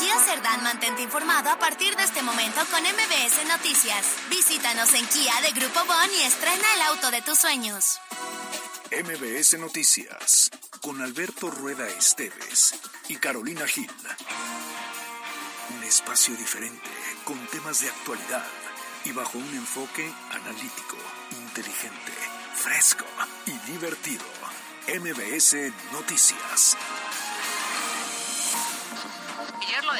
Kia Cerdán mantente informado a partir de este momento con MBS Noticias. Visítanos en Kia de Grupo Bon y estrena el auto de tus sueños. MBS Noticias con Alberto Rueda Esteves y Carolina Gil. Un espacio diferente con temas de actualidad y bajo un enfoque analítico, inteligente, fresco y divertido. MBS Noticias.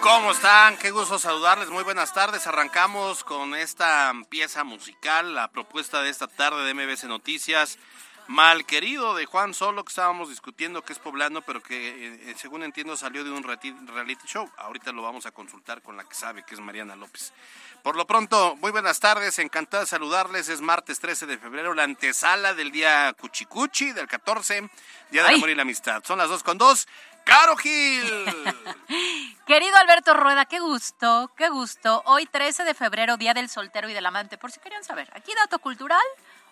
¿Cómo están? Qué gusto saludarles. Muy buenas tardes. Arrancamos con esta pieza musical, la propuesta de esta tarde de MBC Noticias. Mal querido de Juan Solo, que estábamos discutiendo que es poblano, pero que eh, según entiendo salió de un reality show. Ahorita lo vamos a consultar con la que sabe, que es Mariana López. Por lo pronto, muy buenas tardes, encantada de saludarles. Es martes 13 de febrero, la antesala del día Cuchicuchi, del 14, Día del. Amor y la Amistad. Son las dos con dos. ¡Caro Gil! Querido Alberto Rueda, qué gusto, qué gusto. Hoy 13 de febrero, Día del Soltero y del Amante, por si querían saber. Aquí dato cultural,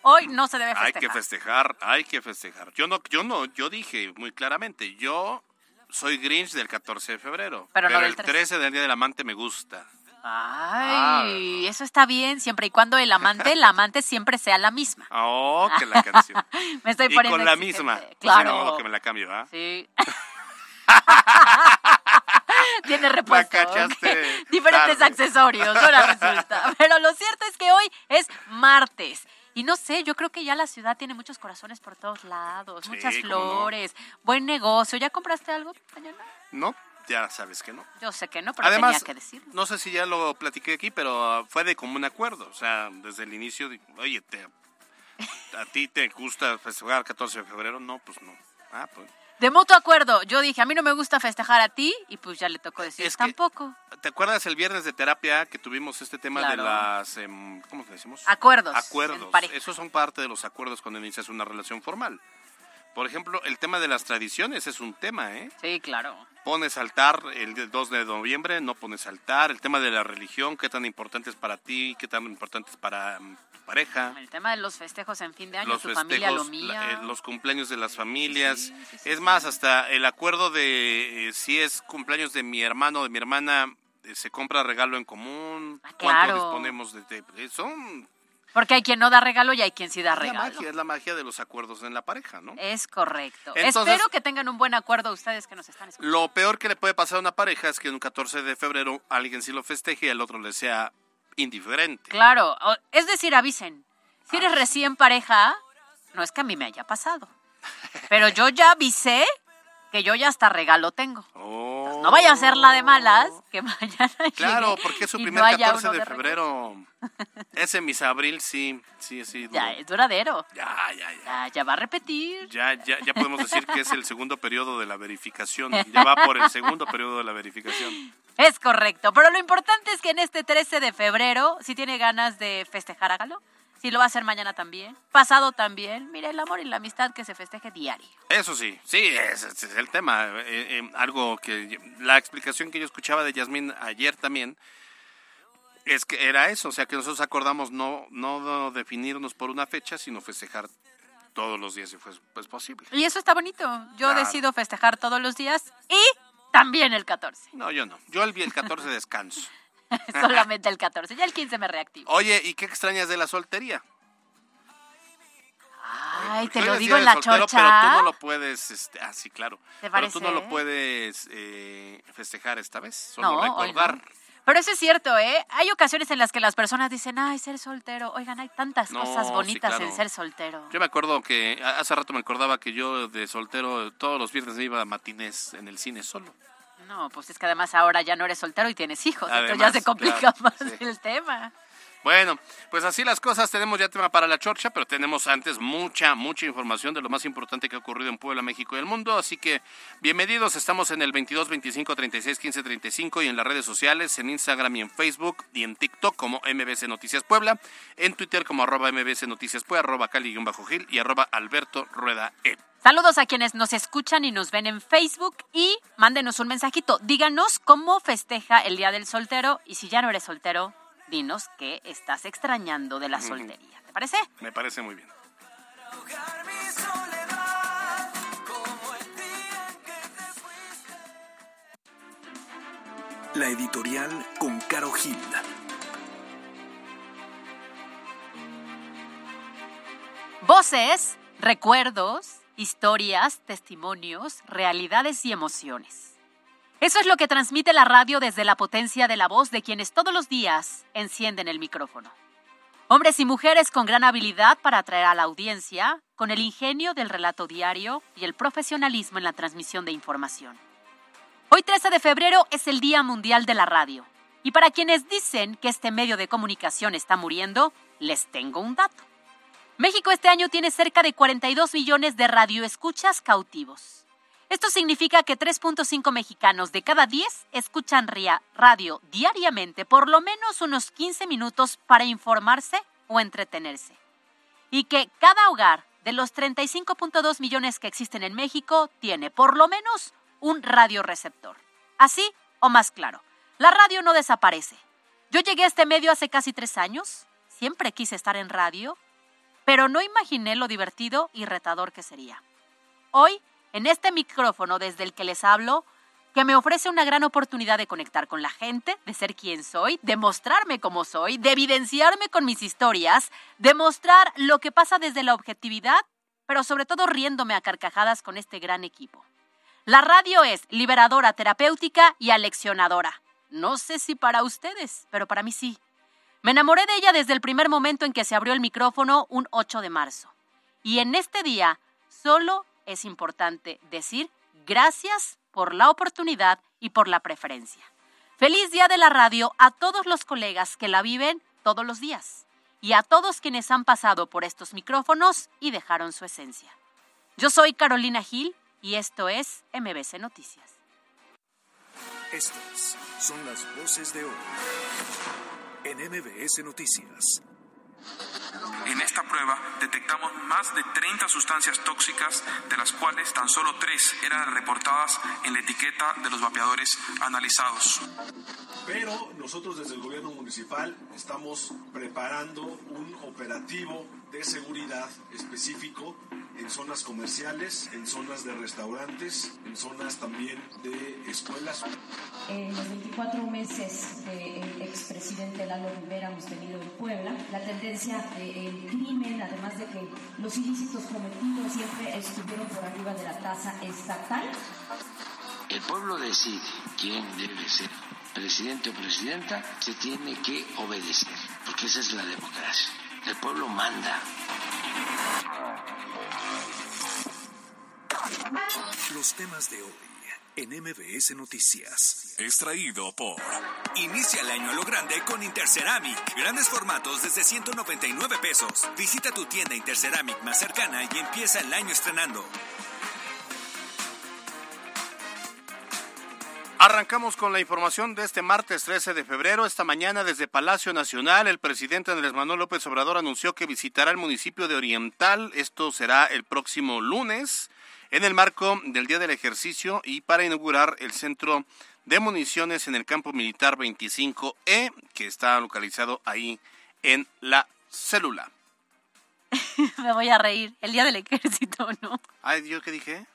hoy no se debe Hay festejar. que festejar, hay que festejar. Yo no, yo no, yo dije muy claramente, yo soy Grinch del 14 de febrero, Pero no el 13. 13 del Día del Amante me gusta. Ay, eso está bien, siempre y cuando el amante, el amante siempre sea la misma. Oh, que la canción. Me estoy y poniendo con la exigente. misma. Pues Claro. ni modo que me la cambio, ¿ah? Sí. Tiene repuesto. cachaste ok. Diferentes tarde. accesorios, ahora resulta. Pero lo cierto es que hoy es martes. Y no sé, yo creo que ya la ciudad tiene muchos corazones por todos lados, Sí, muchas no. flores, buen negocio. ¿Ya compraste algo mañana? No, ya sabes que no. Yo sé que no, pero Además, tenía que decirlo. no sé si ya lo platiqué aquí, pero fue de común acuerdo. O sea, desde el inicio, de, oye, te, ¿a ti te gusta festejar el 14 de febrero? No, pues no. Ah, pues. De mutuo acuerdo, yo dije, a mí no me gusta festejar a ti, y pues ya le tocó decir Es que- tampoco. ¿Te acuerdas el viernes de terapia que tuvimos este tema de las, em, ¿cómo le decimos? Acuerdos. Acuerdos. Esos son parte de los acuerdos cuando inicias una relación formal. Por ejemplo, el tema de las tradiciones es un tema, ¿eh? Sí, claro. Pones altar el 2 de noviembre, no pones altar. El tema de la religión, qué tan importante es para ti, qué tan importante es para mm, tu pareja. El tema de los festejos en fin de año, Los tu familia, lo mía. eh, los cumpleaños de las familias. Sí, sí, sí, es más, hasta el acuerdo de eh, si es cumpleaños de mi hermano o de mi hermana, eh, se compra regalo en común. Ah, ¿Cuánto claro. disponemos de, de- son Porque hay quien no da regalo y hay quien sí da es la regalo. magia, es la magia de los acuerdos en la pareja, ¿no? Es correcto. Entonces- Espero que tengan un buen acuerdo ustedes que nos están escuchando. Lo peor que le puede pasar a una pareja es que un 14 de febrero alguien sí lo festeje y el otro le sea indiferente. Claro, es decir, avisen. Si eres recién pareja, no es que a mí me haya pasado. Pero yo ya avisé que yo ya hasta regalo tengo. Oh. No vaya a ser la de malas, que mañana Claro, porque es su primer no haya 14 uno de febrero. Ese mis abril sí, sí, sí. Ya, duro. es duradero. Ya, ya, ya. Ya, ya va a repetir. Ya, ya, ya podemos decir que es el segundo periodo de la verificación. Ya va por el segundo periodo de la verificación. Es correcto, pero lo importante es que en este 13 de febrero, si tiene ganas de festejar, hágalo. Si lo va a hacer mañana también, pasado también. Mire, el amor y la amistad que se festeje diario. Eso sí, sí, ese, ese es el tema. Eh, eh, algo que la explicación que yo escuchaba de Yasmín ayer también es que era eso, o sea que nosotros acordamos no, no definirnos por una fecha, sino festejar todos los días si fue pues, posible. Y eso está bonito. Yo Claro. decido festejar todos los días y también el 14. No, yo no. Yo el, el 14 descanso. Solamente el 14. Ya el 15 me reactivo. Oye, ¿y qué extrañas de la soltería? Ay, te lo digo en la soltero, chorcha. Pero tú no lo puedes, este, ah, sí, claro. ¿Te Pero tú no lo puedes eh, festejar esta vez, solo No, recordar. Pero eso es cierto, ¿eh? Hay ocasiones en las que las personas dicen, ay, ser soltero. Oigan, hay tantas No, cosas sí, bonitas claro. en ser soltero. Yo me acuerdo que hace rato me acordaba que yo de soltero todos los viernes me iba a matinés en el cine solo. No, pues es que además ahora ya no eres soltero y tienes hijos. entonces ya se complica claro, más sí. el tema. Bueno, pues así las cosas, tenemos ya tema para la chorcha, pero tenemos antes mucha, mucha información de lo más importante que ha ocurrido en Puebla, México y el mundo, así que bienvenidos, estamos en el 22 25 36 15 35 y en las redes sociales, en Instagram y en Facebook y en TikTok como MBC Noticias Puebla, en Twitter como arroba MBC Noticias Puebla, arroba Cali-Gil y arroba Alberto Rueda E. Saludos a quienes nos escuchan y nos ven en Facebook y mándenos un mensajito. Díganos cómo festeja el Día del Soltero y si ya no eres soltero, dinos qué estás extrañando de la soltería. ¿Te parece? Me parece muy bien. ahogar mi soledad, como el día en que te fuiste. La editorial con Caro Gil. Voces, recuerdos, historias, testimonios, realidades y emociones. Eso es lo que transmite la radio desde la potencia de la voz de quienes todos los días encienden el micrófono. Hombres y mujeres con gran habilidad para atraer a la audiencia, con el ingenio del relato diario y el profesionalismo en la transmisión de información. Hoy 13 de febrero es el Día Mundial de la Radio. Y para quienes dicen que este medio de comunicación está muriendo, les tengo un dato. México este año tiene cerca de 42 millones de radioescuchas cautivos. Esto significa que 3.5 mexicanos de cada 10 escuchan radio diariamente por lo menos unos 15 minutos para informarse o entretenerse. Y que cada hogar de los 35.2 millones que existen en México tiene por lo menos un radioreceptor. Así o más claro, la radio no desaparece. Yo llegué a este medio hace casi tres años, siempre quise estar en radio, pero no imaginé lo divertido y retador que sería. Hoy, en este micrófono desde el que les hablo, que me ofrece una gran oportunidad de conectar con la gente, de ser quien soy, de mostrarme como soy, de evidenciarme con mis historias, de mostrar lo que pasa desde la objetividad, pero sobre todo riéndome a carcajadas con este gran equipo. La radio es liberadora, terapéutica y aleccionadora. No sé si para ustedes, pero para mí sí. Me enamoré de ella desde el primer momento en que se abrió el micrófono un 8 de marzo. Y en este día solo es importante decir gracias por la oportunidad y por la preferencia. Feliz Día de la Radio a todos los colegas que la viven todos los días y a todos quienes han pasado por estos micrófonos y dejaron su esencia. Yo soy Carolina Gil y esto es MBC Noticias. Estas son las voces de hoy en MBS Noticias. En esta prueba detectamos más de 30 sustancias tóxicas, de las cuales tan solo tres eran reportadas en la etiqueta de los vapeadores analizados. Pero nosotros desde el gobierno municipal estamos preparando un operativo de seguridad específico en zonas comerciales, en zonas de restaurantes, en zonas también de escuelas. En los 24 meses del expresidente Lalo Rivera hemos tenido en Puebla la tendencia del crimen, además de que los ilícitos cometidos siempre estuvieron por arriba de la tasa estatal. El pueblo decide quién debe ser presidente o presidenta, se tiene que obedecer, porque esa es la democracia. El pueblo manda. Los temas de hoy en MBS Noticias. Extraído por Inicia el año a lo grande con Interceramic. Grandes formatos desde 199 pesos. Visita tu tienda Interceramic más cercana y empieza el año estrenando. Arrancamos con la información de este martes 13 de febrero. Esta mañana desde Palacio Nacional, el presidente Andrés Manuel López Obrador anunció que visitará el municipio de Oriental. Esto será el próximo lunes en el marco del Día del Ejercicio y para inaugurar el centro de municiones en el campo militar 25E, que está localizado ahí en la célula. Me voy a reír. El día del ejército, ¿no? Ay, ¿yo qué dije?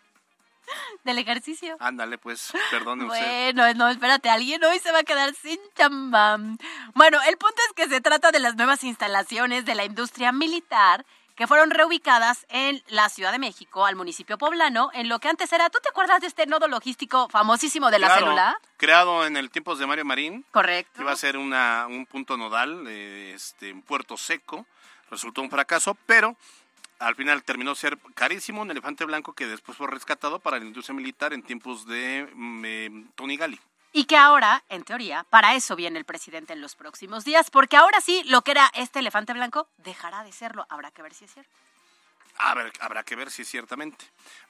Del ejercicio. Ándale, pues, perdone usted. Bueno, no, espérate, alguien hoy se va a quedar sin chamba. Bueno, el punto es que se trata de las nuevas instalaciones de la industria militar que fueron reubicadas en la Ciudad de México, al municipio poblano, en lo que antes era, ¿tú te acuerdas de este nodo logístico famosísimo de la célula? Creado en el tiempos de Mario Marín. Correcto. Iba a ser una, un punto nodal, eh, este, en Puerto Seco. Resultó un fracaso, pero al final terminó ser carísimo, un elefante blanco que después fue rescatado para la industria militar en tiempos de mm, eh, Tony Gali. Y que ahora, en teoría, para eso viene el presidente en los próximos días, porque ahora sí, lo que era este elefante blanco dejará de serlo. Habrá que ver si es cierto. A ver, habrá que ver si ciertamente.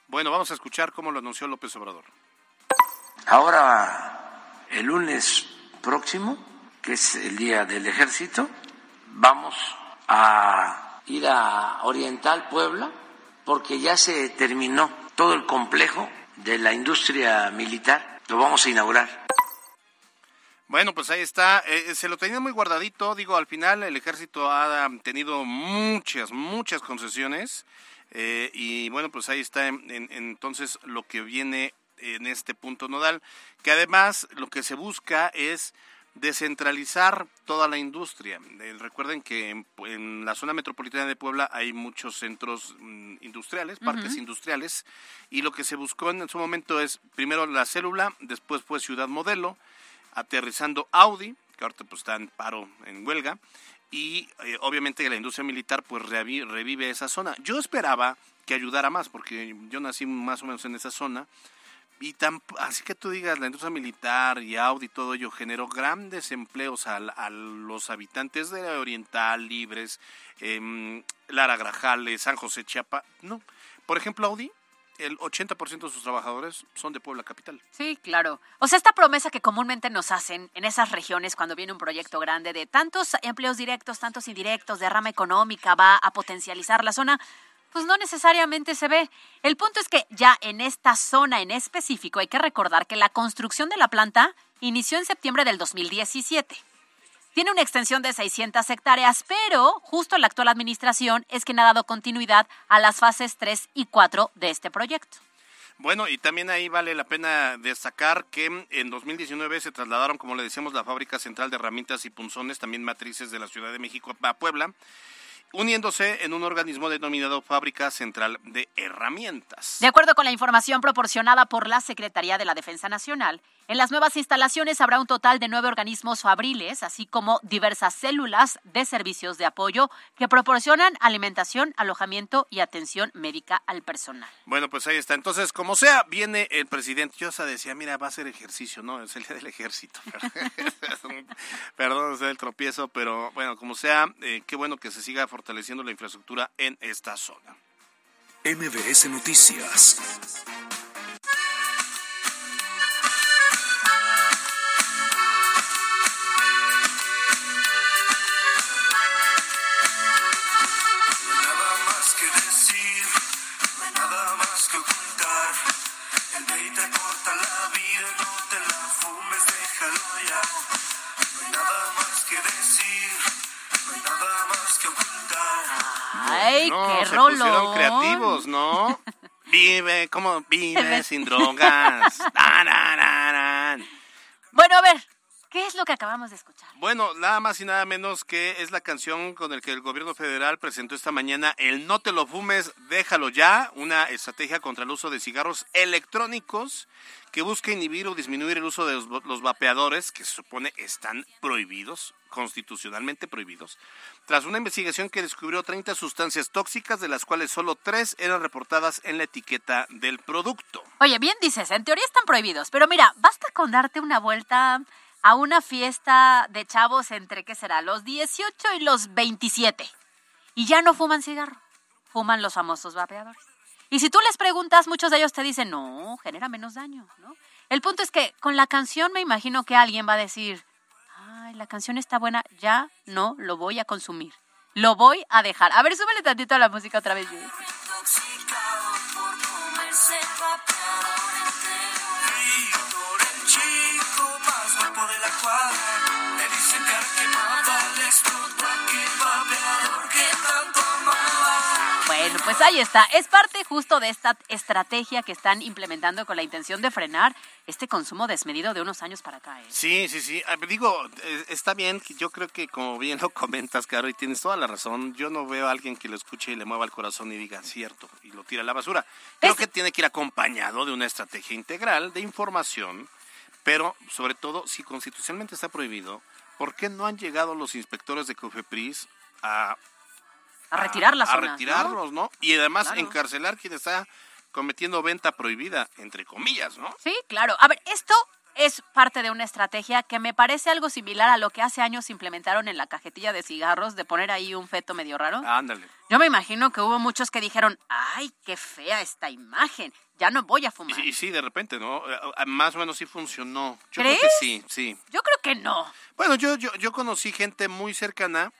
Bueno, vamos a escuchar cómo lo anunció López Obrador. Ahora, el lunes próximo, que es el día del ejército, vamos a ir a Oriental Puebla, porque ya se terminó todo el complejo de la industria militar. Lo vamos a inaugurar. Bueno, pues ahí está. Eh, se lo tenía muy guardadito. Digo, al final el ejército ha tenido muchas, muchas concesiones. eh, y bueno, pues ahí está en- entonces lo que viene en este punto nodal. Que además lo que se busca es descentralizar toda la industria. Eh, recuerden que en, en la zona metropolitana de Puebla hay muchos centros mm, industriales, parques industriales, y lo que se buscó en su momento es primero la célula, después fue Ciudad Modelo, aterrizando Audi, que ahorita pues está en paro, en huelga, y eh, obviamente la industria militar pues reavi- revive esa zona. Yo esperaba que ayudara más, porque yo nací más o menos en esa zona, y tan, así que tú digas, la industria militar y Audi y todo ello generó grandes empleos a, a los habitantes de Oriental, Libres, em, Lara Grajales, San José Chiapa. No, por ejemplo, Audi, el 80% de sus trabajadores son de Puebla Capital. Sí, claro. O sea, esta promesa que comúnmente nos hacen en esas regiones cuando viene un proyecto grande de tantos empleos directos, tantos indirectos, de rama económica, va a potencializar la zona, pues no necesariamente se ve. El punto es que ya en esta zona en específico hay que recordar que la construcción de la planta inició en septiembre del 2017. Tiene una extensión de 600 hectáreas, pero justo la actual administración es quien ha dado continuidad a las fases 3 y 4 de este proyecto. Bueno, y también ahí vale la pena destacar que en 2019 se trasladaron, como le decíamos, la fábrica central de herramientas y punzones, también matrices de la Ciudad de México a Puebla, uniéndose en un organismo denominado Fábrica Central de Herramientas. De acuerdo con la información proporcionada por la Secretaría de la Defensa Nacional, en las nuevas instalaciones habrá un total de nueve organismos fabriles, así como diversas células de servicios de apoyo que proporcionan alimentación, alojamiento y atención médica al personal. Bueno, pues ahí está. Entonces, como sea, viene el presidente. Yo hasta decía, mira, va a ser ejercicio, ¿no? Es el día del ejército. Perdón, es el tropiezo, pero bueno, como sea, eh, qué bueno que se siga fortaleciendo la infraestructura en esta zona. MBS Noticias. No hay nada más que decir, no hay nada más que ocultar. ¡Ay, no, qué se rolón! pusieron creativos, ¿no? Vive, como vive sin drogas. Na, na, na, na. Bueno, a ver, ¿qué es lo que acabamos de escuchar? Bueno, nada más y nada menos que es la canción con la que el gobierno federal presentó esta mañana el No te lo fumes, déjalo ya, una estrategia contra el uso de cigarros electrónicos que busca inhibir o disminuir el uso de los, los vapeadores, que se supone están prohibidos, constitucionalmente prohibidos, tras una investigación que descubrió 30 sustancias tóxicas, de las cuales solo tres eran reportadas en la etiqueta del producto. Oye, bien dices, en teoría están prohibidos, pero mira, basta con darte una vuelta a una fiesta de chavos entre, ¿qué será?, los 18 y los 27. Y ya no fuman cigarro, fuman los famosos vapeadores. Y si tú les preguntas, muchos de ellos te dicen, no, genera menos daño, ¿no? El punto es que con la canción me imagino que alguien va a decir, ay, la canción está buena, ya no lo voy a consumir. Lo voy a dejar. A ver, súbele tantito a la música otra vez. Por el chico de la cuadra. Le dicen cara quemada, le explotó aquel vapeador que tanto amaba. Pues ahí está. Es parte justo de esta estrategia que están implementando con la intención de frenar este consumo desmedido de unos años para acá. ¿eh? Sí, sí, sí. Ah, Digo, eh, está bien. Yo creo que como bien lo comentas, Caro, y tienes toda la razón. Yo no veo a alguien que lo escuche y le mueva el corazón y diga cierto y lo tira a la basura. Creo que tiene que ir acompañado de una estrategia integral de información, pero sobre todo, si constitucionalmente está prohibido, ¿por qué no han llegado los inspectores de Cofepris a A retirar las a zonas, ¿no? retirarlos, ¿no? Y además Claro. encarcelar quien está cometiendo venta prohibida, entre comillas, ¿no? Sí, claro. A ver, esto es parte de una estrategia que me parece algo similar a lo que hace años implementaron en la cajetilla de cigarros de poner ahí un feto medio raro. Ándale. Yo me imagino que hubo muchos que dijeron, ay, qué fea esta imagen, ya no voy a fumar. Y, y sí, de repente, ¿no? Eh, eh, Más o menos sí funcionó. Yo ¿Crees? creo que sí, sí. Yo creo que no. Bueno, yo, yo, yo conocí gente muy cercana,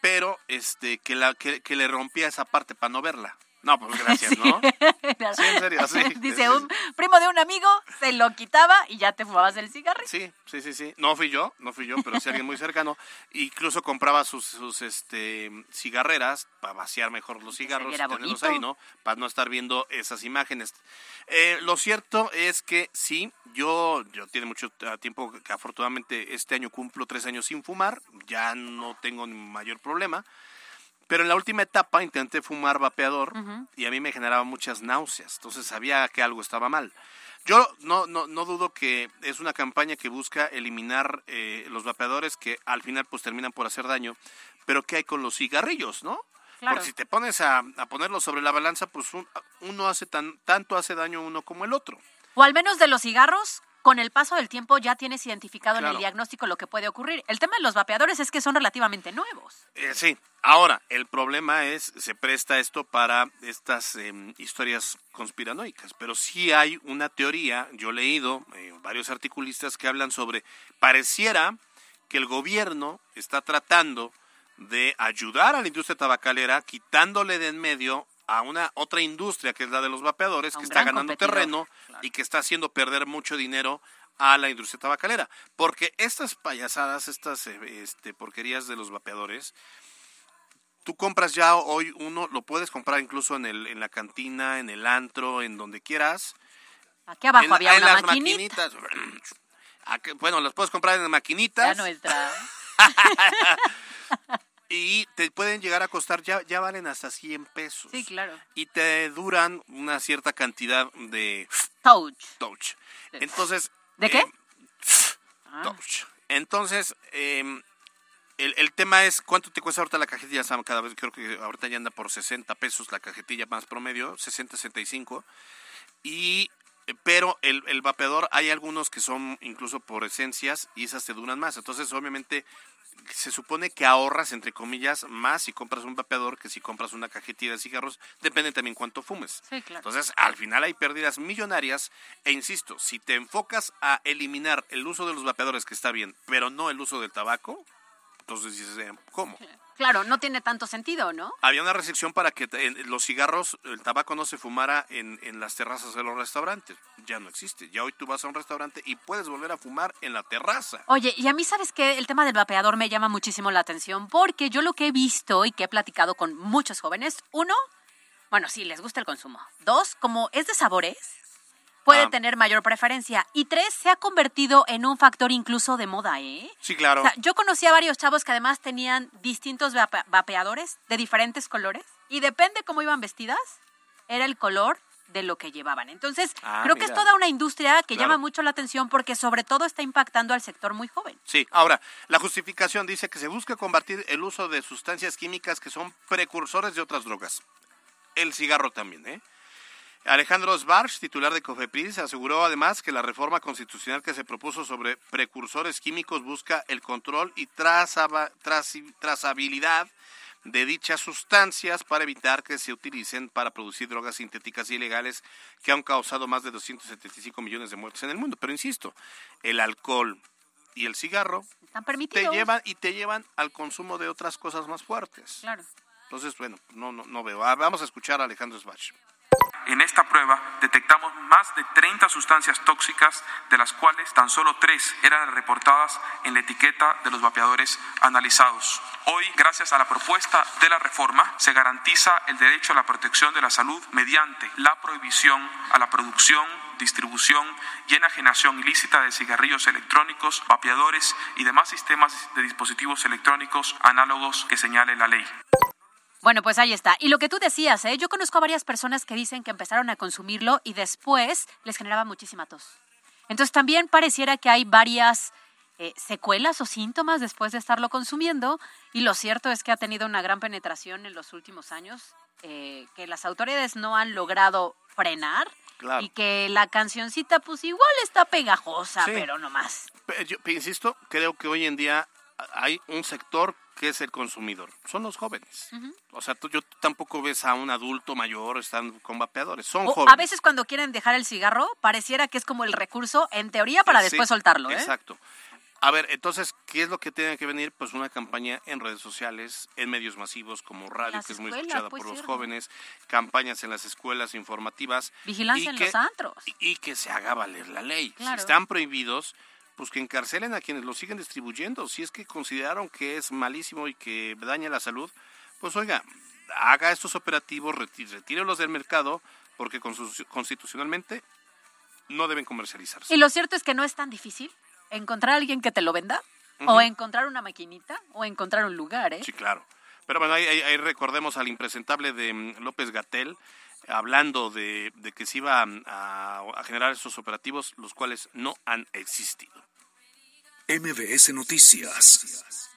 pero este que la que, que le rompía esa parte para no verla. No, pues gracias, ¿no? Sí, en serio, sí. Dice, un primo de un amigo se lo quitaba y ya te fumabas el cigarrito. Sí, sí, sí, sí. No fui yo, no fui yo, pero sí alguien muy cercano. Incluso compraba sus, sus este, cigarreras para vaciar mejor los cigarros y tenerlos ahí, ¿no? Para no estar viendo esas imágenes. Eh, lo cierto es que sí, yo, yo tiene mucho eh, tiempo que afortunadamente este año cumplo tres años sin fumar, ya no tengo mayor problema. Pero en la última etapa intenté fumar vapeador y a mí me generaba muchas náuseas, entonces sabía que algo estaba mal. Yo no, no, no dudo que es una campaña que busca eliminar eh, los vapeadores que al final pues terminan por hacer daño, pero ¿qué hay con los cigarrillos, no? Claro. Porque si te pones a, a ponerlos sobre la balanza, pues un- uno hace tan, tanto hace daño uno como el otro. O al menos de los cigarros, con el paso del tiempo ya tienes identificado en el diagnóstico lo que puede ocurrir. El tema de los vapeadores es que son relativamente nuevos. Eh, sí, ahora, el problema es, se presta esto para estas em, historias conspiranoicas, pero sí hay una teoría, yo he leído eh, varios articulistas que hablan sobre, pareciera que el gobierno está tratando de ayudar a la industria tabacalera quitándole de en medio a una otra industria que es la de los vapeadores que está ganando terreno y que está haciendo perder mucho dinero a la industria tabacalera. Porque estas payasadas, estas eh, este, porquerías de los vapeadores, tú compras ya hoy uno, lo puedes comprar incluso en, el, en la cantina, en el antro, en donde quieras. Aquí abajo En había en una las maquinita. maquinitas. Aquí- Bueno, las puedes comprar en maquinitas. Ya nuestra. y te pueden llegar a costar, ya, ya valen hasta 100 pesos. Sí, claro. Y te duran una cierta cantidad de Touch. touch. Entonces... ¿De qué? eh, touch. Entonces, eh, el, el tema es cuánto te cuesta ahorita la cajetilla, Sam, cada vez creo que ahorita ya anda por 60 pesos la cajetilla más promedio, 60, 65. Y eh, pero el, el vapeador hay algunos que son incluso por esencias y esas te duran más. Entonces, obviamente, se supone que ahorras, entre comillas, más si compras un vapeador que si compras una cajetilla de cigarros. Depende también cuánto fumes. Sí, claro. Entonces, al final hay pérdidas millonarias. E insisto, si te enfocas a eliminar el uso de los vapeadores, que está bien, pero no el uso del tabaco, entonces dices, eh, ¿cómo? Claro, no tiene tanto sentido, ¿no? Había una restricción para que los cigarros, el tabaco no se fumara en, en las terrazas de los restaurantes. Ya no existe. Ya hoy tú vas a un restaurante y puedes volver a fumar en la terraza. Oye, y a mí sabes que el tema del vapeador me llama muchísimo la atención porque yo lo que he visto y que he platicado con muchos jóvenes, uno, bueno, sí, les gusta el consumo. Dos, como es de sabores, puede Ah. tener mayor preferencia. Y tres, se ha convertido en un factor incluso de moda, ¿eh? Sí, claro. O sea, yo conocí a varios chavos que además tenían distintos vape- vapeadores de diferentes colores y depende cómo iban vestidas, era el color de lo que llevaban. Entonces, Ah, creo que es toda una industria que Claro. llama mucho la atención porque sobre todo está impactando al sector muy joven. Sí, ahora, la justificación dice que se busca combatir el uso de sustancias químicas que son precursores de otras drogas. El cigarro también, ¿eh? Alejandro Sbarch, titular de COFEPRIS, aseguró además que la reforma constitucional que se propuso sobre precursores químicos busca el control y trazaba- trazabilidad de dichas sustancias para evitar que se utilicen para producir drogas sintéticas ilegales que han causado más de 275 millones de muertes en el mundo. Pero insisto, el alcohol y el cigarro Están te llevan y te llevan al consumo de otras cosas más fuertes. Claro. Entonces, bueno, no, no, no veo. Ah, vamos a escuchar a Alejandro Sbach. En esta prueba detectamos más de 30 sustancias tóxicas, de las cuales tan solo tres eran reportadas en la etiqueta de los vapeadores analizados. Hoy, gracias a la propuesta de la reforma, se garantiza el derecho a la protección de la salud mediante la prohibición a la producción, distribución y enajenación ilícita de cigarrillos electrónicos, vapeadores y demás sistemas de dispositivos electrónicos análogos que señale la ley. Bueno, pues ahí está. Y lo que tú decías, ¿eh? yo conozco a varias personas que dicen que empezaron a consumirlo y después les generaba muchísima tos. Entonces también pareciera que hay varias eh, secuelas o síntomas después de estarlo consumiendo y lo cierto es que ha tenido una gran penetración en los últimos años eh, que las autoridades no han logrado frenar Claro. y que la cancioncita pues igual está pegajosa, Sí. pero no más. Yo insisto, creo que hoy en día hay un sector que es el consumidor, son los jóvenes. O sea, tú, yo tampoco ves a un adulto mayor están con vapeadores, son O jóvenes. a veces cuando quieren dejar el cigarro, pareciera que es como el recurso, en teoría, para Sí, después soltarlo. ¿eh? Exacto. A ver, entonces, ¿qué es lo que tiene que venir? Pues una campaña en redes sociales, en medios masivos como radio, Las que es muy escuelas, escuchada pues, por los jóvenes, campañas en las escuelas informativas. Vigilancia en que- los antros. Y, y que se haga valer la ley. Claro. Si están prohibidos, pues que encarcelen a quienes lo siguen distribuyendo. Si es que consideraron que es malísimo y que daña la salud, pues oiga, haga estos operativos, retírelos del mercado, porque constitu- constitucionalmente no deben comercializarse. Y lo cierto es que no es tan difícil encontrar a alguien que te lo venda, o encontrar una maquinita, o encontrar un lugar, ¿eh? Sí, claro. Pero bueno, ahí, recordemos al impresentable de mm, López Gatel hablando de, de que se iba mm, a, a generar estos operativos, los cuales no han existido. MBS Noticias.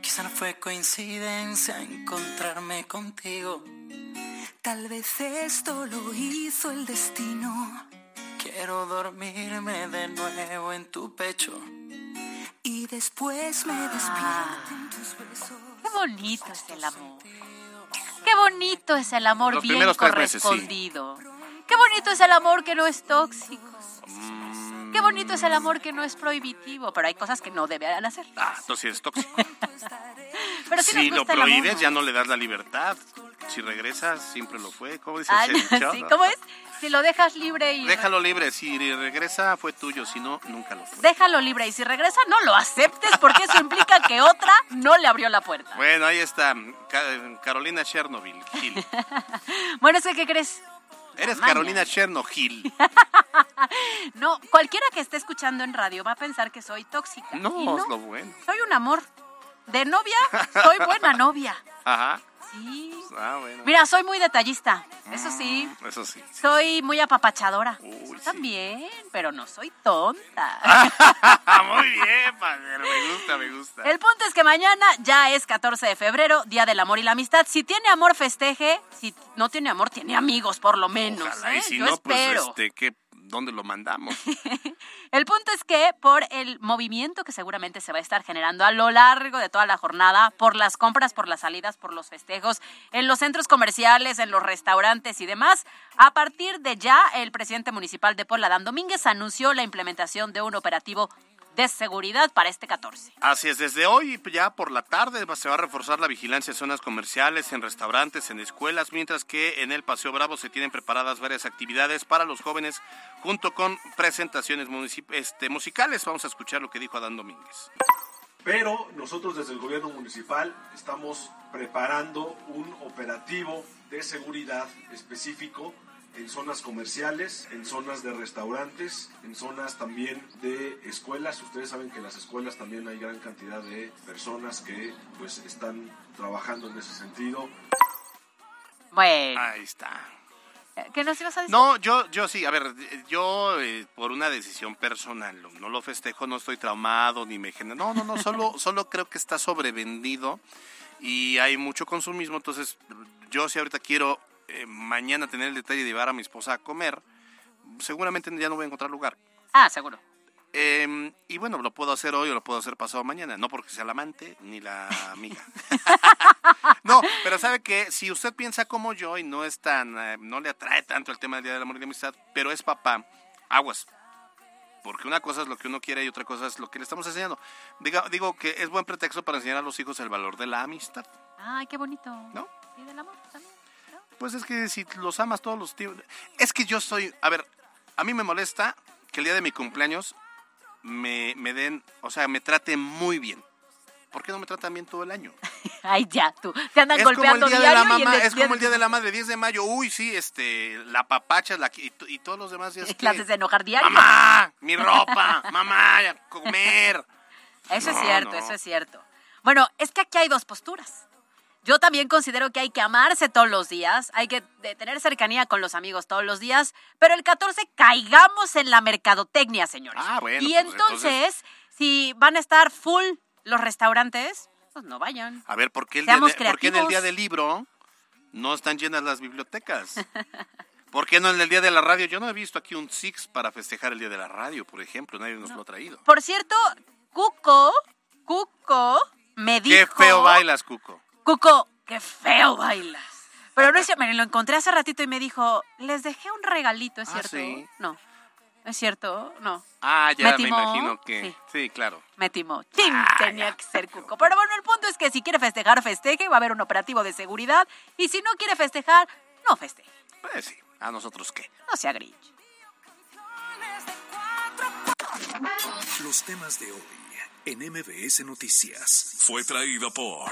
Quizá no fue coincidencia encontrarme contigo. Tal vez esto lo hizo el destino. Quiero dormirme de nuevo en tu pecho. Y después me despierto en tus besos. Qué bonito es el amor. Bonito es el amor Los bien tres meses, sí. correspondido. Qué bonito es el amor que no es tóxico. Mm. Qué bonito es el amor que no es prohibitivo, pero hay cosas que no deberían hacer. Ah, entonces es tóxico. Pero si lo prohíbes, ¿no? ya no le das la libertad. Si regresas, siempre lo fue. ¿Cómo dice Ah, sí, ¿cómo es? Si lo dejas libre y Déjalo libre. Si regresa, fue tuyo. Si no, nunca lo fue. déjalo libre y si regresa no lo aceptes porque eso implica que otra no le abrió la puerta. Bueno, ahí está. Ca- Carolina Chernobyl. Gil. Bueno, es que ¿qué crees? Eres Maña. Carolina Chernobyl. No, cualquiera que esté escuchando en radio va a pensar que soy tóxica. No, Y es lo bueno. Soy un amor. De novia, soy buena novia. Ajá. Sí. Ah, bueno. Mira, soy muy detallista. Eso sí. Eso sí. Soy muy apapachadora. Uy, sí. También, pero no soy tonta. Muy bien, padre. Me gusta, me gusta. El punto es que mañana ya es 14 de febrero, Día del Amor y la Amistad. Si tiene amor, festeje. Si no tiene amor, tiene amigos, por lo menos. Ojalá, ¿eh? y si Yo no, pues, este, ¿qué, ¿dónde lo mandamos? El punto es que por el movimiento que seguramente se va a estar generando a lo largo de toda la jornada, por las compras, por las salidas, por los festejos, en los centros comerciales, en los restaurantes y demás, a partir de ya el presidente municipal de Puebla, Dan Domínguez, anunció la implementación de un operativo de seguridad para este 14. Así es, desde hoy ya por la tarde se va a reforzar la vigilancia en zonas comerciales, en restaurantes, en escuelas, mientras que en el Paseo Bravo se tienen preparadas varias actividades para los jóvenes junto con presentaciones este, musicales. Vamos a escuchar lo que dijo Adán Domínguez. Pero nosotros desde el gobierno municipal estamos preparando un operativo de seguridad específico en zonas comerciales, en zonas de restaurantes, en zonas también de escuelas. Ustedes saben que en las escuelas también hay gran cantidad de personas que pues están trabajando en ese sentido. Bueno, Ahí está. ¿qué nos ibas a decir? No, yo, yo sí, a ver, yo eh, por una decisión personal, no- no lo festejo, no estoy traumado ni me genera. No, no, no, solo, solo creo que está sobrevendido y hay mucho consumismo. Entonces, yo si ahorita quiero eh, mañana tener el detalle de llevar a mi esposa a comer, seguramente ya no voy a encontrar lugar. Ah, seguro. Eh, y bueno, lo puedo hacer hoy o lo puedo hacer pasado mañana, no porque sea la amante ni la amiga. no, pero sabe que si usted piensa como yo y no es tan, eh, no le atrae tanto el tema del Día del Amor y la Amistad, pero es papá, aguas. porque una cosa es lo que uno quiere y otra cosa es lo que le estamos enseñando. Diga- digo que es buen pretexto para enseñar a los hijos el valor de la amistad. Ay, qué bonito. ¿No? Y del amor también. Pues es que si los amas todos los tíos... Es que yo soy... A ver, a mí me molesta que el día de mi cumpleaños me, me den... O sea, me traten muy bien. ¿Por qué no me tratan bien todo el año? Ay, ya, tú. Te andan Es como el golpeando día de la mamá, de- es como el día de la madre, 10 de mayo. Uy, sí, este, la papacha la, y, y todos los demás días. Haces enojar diario. Mamá, mi ropa, mamá, comer. Eso es cierto, no. eso es cierto. Bueno, es que aquí hay dos posturas. Yo también considero que hay que amarse todos los días, hay que tener cercanía con los amigos todos los días, pero el 14 caigamos en la mercadotecnia, señores. Ah, bueno, y pues, entonces, si van a estar full los restaurantes, pues no vayan. A ver, ¿por qué, el día de- por qué en el día del libro no están llenas las bibliotecas? ¿Por qué no en el día de la radio? Yo no he visto aquí un Six para festejar el día de la radio, por ejemplo. Nadie nos lo ha traído. Por cierto, Cuco, Cuco me dijo... Qué feo bailas, Cuco. Cuco, qué feo bailas. Pero no es cierto, me lo encontré hace ratito y me dijo, les dejé un regalito, ¿es Ah, cierto? ¿sí? No. ¿Es cierto? No. Ah, ya me, imagino que. Sí. Sí, claro. Me timó. ¡Tin! Tenía que ser Cuco. Pero bueno, el punto es que si quiere festejar, festeje. Va a haber un operativo de seguridad. Y si no quiere festejar, no festeje. Pues sí, a nosotros qué. No sea grinch. Los temas de hoy en MBS Noticias. Fue traído por...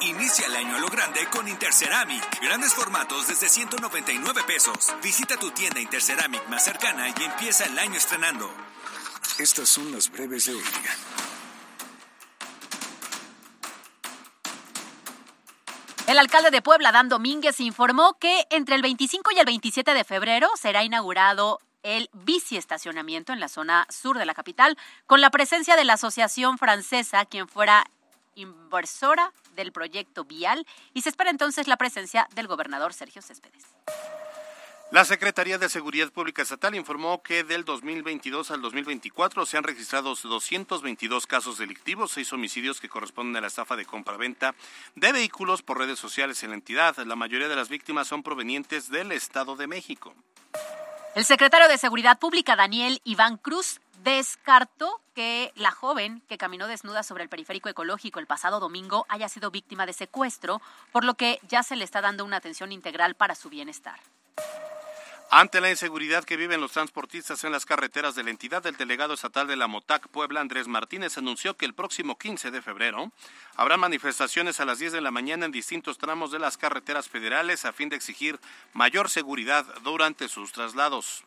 Inicia el año a lo grande con Interceramic. Grandes formatos desde 199 pesos. Visita tu tienda Interceramic más cercana y empieza el año estrenando. Estas son las breves de hoy. El alcalde de Puebla, Dan Domínguez, informó que entre el 25 y el 27 de febrero será inaugurado el biciestacionamiento en la zona sur de la capital, con la presencia de la Asociación Francesa, quien fuera inversora del proyecto vial, y se espera entonces la presencia del gobernador Sergio Céspedes. La Secretaría de Seguridad Pública Estatal informó que del 2022 al 2024 se han registrado 222 casos delictivos, seis homicidios que corresponden a la estafa de compraventa de vehículos por redes sociales en la entidad. La mayoría de las víctimas son provenientes del Estado de México. El secretario de Seguridad Pública, Daniel Iván Cruz, descartó que la joven que caminó desnuda sobre el periférico ecológico el pasado domingo haya sido víctima de secuestro, por lo que ya se le está dando una atención integral para su bienestar. Ante la inseguridad que viven los transportistas en las carreteras de la entidad, el delegado estatal de la MOTAC Puebla, Andrés Martínez, anunció que el próximo 15 de febrero habrá manifestaciones a las 10 de la mañana en distintos tramos de las carreteras federales a fin de exigir mayor seguridad durante sus traslados.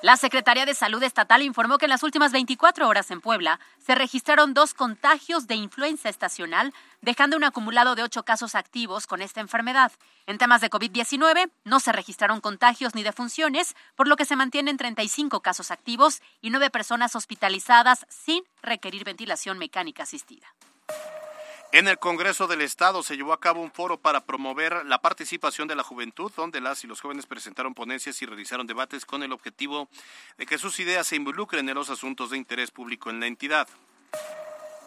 La Secretaría de Salud Estatal informó que en las últimas 24 horas en Puebla se registraron dos contagios de influenza estacional, dejando un acumulado de ocho casos activos con esta enfermedad. En temas de COVID-19 no se registraron contagios ni defunciones, por lo que se mantienen 35 casos activos y nueve personas hospitalizadas sin requerir ventilación mecánica asistida. En el Congreso del Estado se llevó a cabo un foro para promover la participación de la juventud, donde las y los jóvenes presentaron ponencias y realizaron debates con el objetivo de que sus ideas se involucren en los asuntos de interés público en la entidad.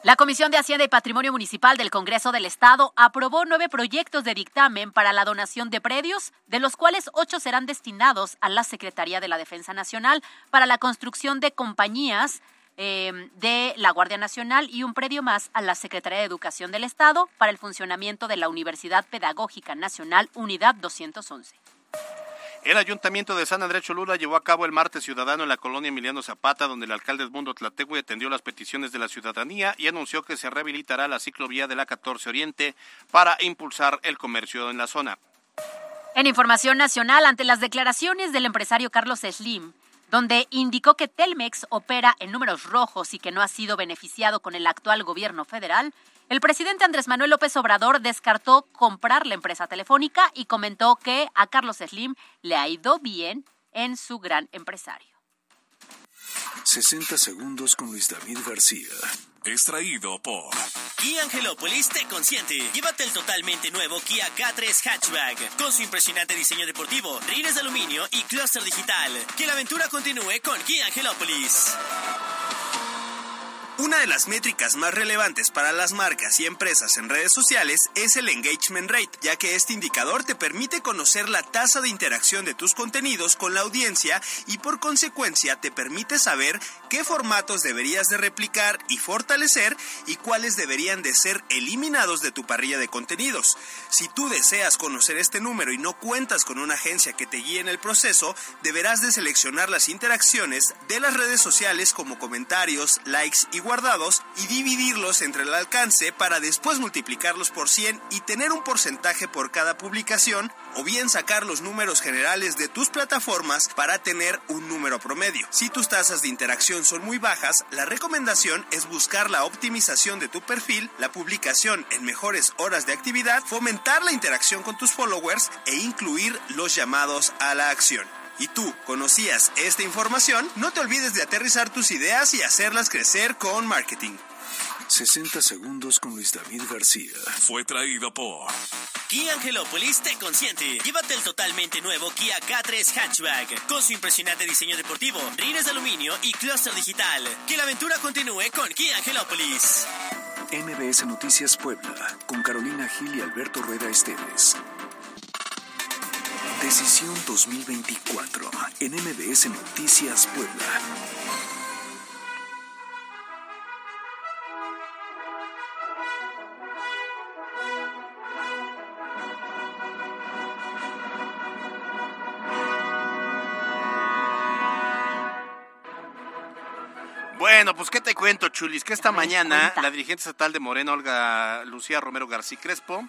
La Comisión de Hacienda y Patrimonio Municipal del Congreso del Estado aprobó nueve proyectos de dictamen para la donación de predios, de los cuales ocho serán destinados a la Secretaría de la Defensa Nacional para la construcción de compañías eh, de la Guardia Nacional y un predio más a la Secretaría de Educación del Estado para el funcionamiento de la Universidad Pedagógica Nacional Unidad 211. El Ayuntamiento de San Andrés Cholula llevó a cabo el martes ciudadano en la colonia Emiliano Zapata, donde el alcalde Edmundo Tlategui atendió las peticiones de la ciudadanía y anunció que se rehabilitará la ciclovía de la 14 Oriente para impulsar el comercio en la zona. En información nacional, ante las declaraciones del empresario Carlos Slim, donde indicó que Telmex opera en números rojos y que no ha sido beneficiado con el actual gobierno federal, el presidente Andrés Manuel López Obrador descartó comprar la empresa telefónica y comentó que a Carlos Slim le ha ido bien en su gran empresario. 60 segundos con Luis David García. Extraído por Kia Angelópolis te consiente. Llévate el totalmente nuevo Kia K3 Hatchback con su impresionante diseño deportivo, rines de aluminio y clúster digital. Que la aventura continúe con Kia Angelópolis. Una de las métricas más relevantes para las marcas y empresas en redes sociales es el engagement rate, ya que este indicador te permite conocer la tasa de interacción de tus contenidos con la audiencia y por consecuencia te permite saber qué formatos deberías de replicar y fortalecer y cuáles deberían de ser eliminados de tu parrilla de contenidos. Si tú deseas conocer este número y no cuentas con una agencia que te guíe en el proceso, deberás de seleccionar las interacciones de las redes sociales como comentarios, likes y guardados y dividirlos entre el alcance para después multiplicarlos por 100 y tener un porcentaje por cada publicación o bien sacar los números generales de tus plataformas para tener un número promedio. Si tus tasas de interacción son muy bajas, la recomendación es buscar la optimización de tu perfil, la publicación en mejores horas de actividad, fomentar la interacción con tus followers e incluir los llamados a la acción. ¿Y tú conocías esta información? No te olvides de aterrizar tus ideas y hacerlas crecer con marketing. 60 segundos con Luis David García. Fue traído por Kia Angelópolis te consiente. Llévate el totalmente nuevo Kia K3 Hatchback con su impresionante diseño deportivo, rines de aluminio y clúster digital. Que la aventura continúe con Kia Angelópolis. MBS Noticias Puebla con Carolina Gil y Alberto Rueda Esteves. Decisión 2024 en MBS Noticias Puebla. Bueno, pues qué te cuento, Chulis, que esta mañana la dirigente estatal de Morena, Olga Lucía Romero García Crespo,